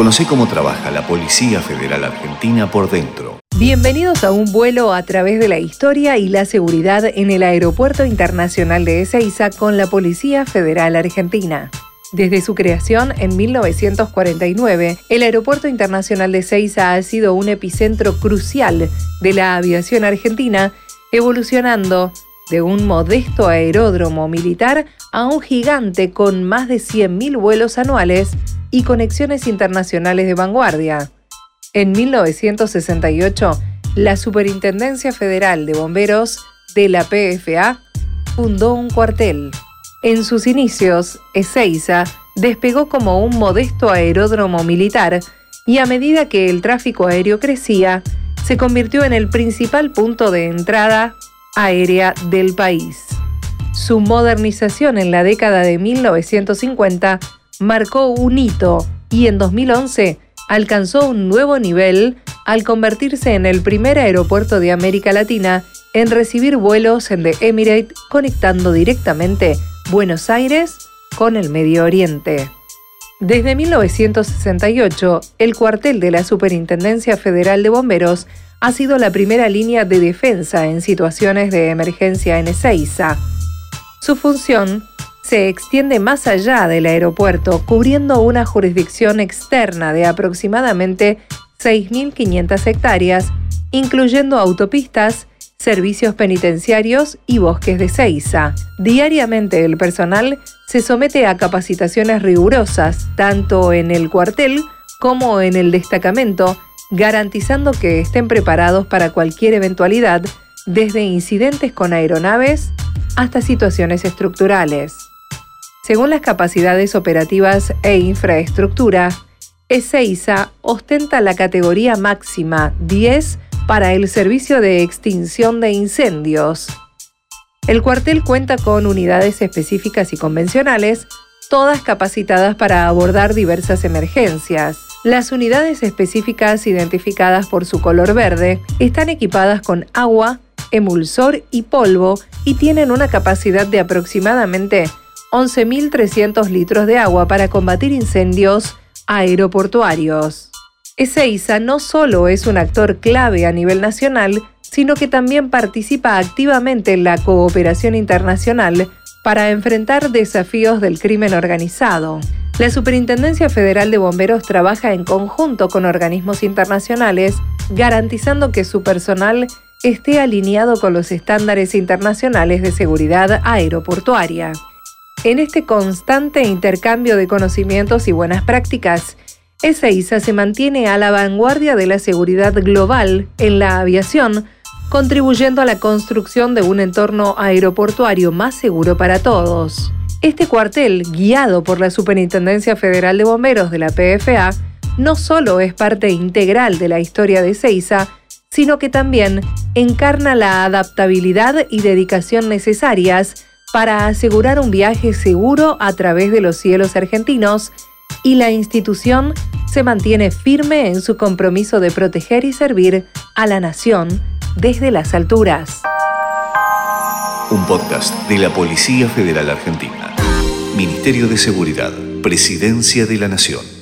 Conoce cómo trabaja la Policía Federal Argentina por dentro. Bienvenidos a un vuelo a través de la historia y la seguridad en el Aeropuerto Internacional de Ezeiza con la Policía Federal Argentina. Desde su creación en 1949, el Aeropuerto Internacional de Ezeiza ha sido un epicentro crucial de la aviación argentina, evolucionando de un modesto aeródromo militar a un gigante con más de 100.000 vuelos anuales y conexiones internacionales de vanguardia. En 1968, la Superintendencia Federal de Bomberos de la PFA fundó un cuartel. En sus inicios, Ezeiza despegó como un modesto aeródromo militar y a medida que el tráfico aéreo crecía, se convirtió en el principal punto de entrada aérea del país. Su modernización en la década de 1950 marcó un hito y en 2011 alcanzó un nuevo nivel al convertirse en el primer aeropuerto de América Latina en recibir vuelos en The Emirate conectando directamente Buenos Aires con el Medio Oriente. Desde 1968, el cuartel de la Superintendencia Federal de Bomberos ha sido la primera línea de defensa en situaciones de emergencia en Ezeiza. Su función se extiende más allá del aeropuerto, cubriendo una jurisdicción externa de aproximadamente 6.500 hectáreas, incluyendo autopistas, servicios penitenciarios y bosques de ceiza. Diariamente el personal se somete a capacitaciones rigurosas, tanto en el cuartel como en el destacamento, garantizando que estén preparados para cualquier eventualidad, desde incidentes con aeronaves hasta situaciones estructurales. Según las capacidades operativas e infraestructura, Ezeiza ostenta la categoría máxima 10 para el servicio de extinción de incendios. El cuartel cuenta con unidades específicas y convencionales, todas capacitadas para abordar diversas emergencias. Las unidades específicas identificadas por su color verde están equipadas con agua, emulsor y polvo y tienen una capacidad de aproximadamente 11.300 litros de agua para combatir incendios aeroportuarios. Ezeiza no solo es un actor clave a nivel nacional, sino que también participa activamente en la cooperación internacional para enfrentar desafíos del crimen organizado. La Superintendencia Federal de Bomberos trabaja en conjunto con organismos internacionales, garantizando que su personal esté alineado con los estándares internacionales de seguridad aeroportuaria. En este constante intercambio de conocimientos y buenas prácticas, ESEISA se mantiene a la vanguardia de la seguridad global en la aviación, contribuyendo a la construcción de un entorno aeroportuario más seguro para todos. Este cuartel, guiado por la Superintendencia Federal de Bomberos de la PFA, no solo es parte integral de la historia de Ezeiza, sino que también encarna la adaptabilidad y dedicación necesarias para asegurar un viaje seguro a través de los cielos argentinos y la institución se mantiene firme en su compromiso de proteger y servir a la nación desde las alturas. Un podcast de la Policía Federal Argentina. Ministerio de Seguridad, Presidencia de la Nación.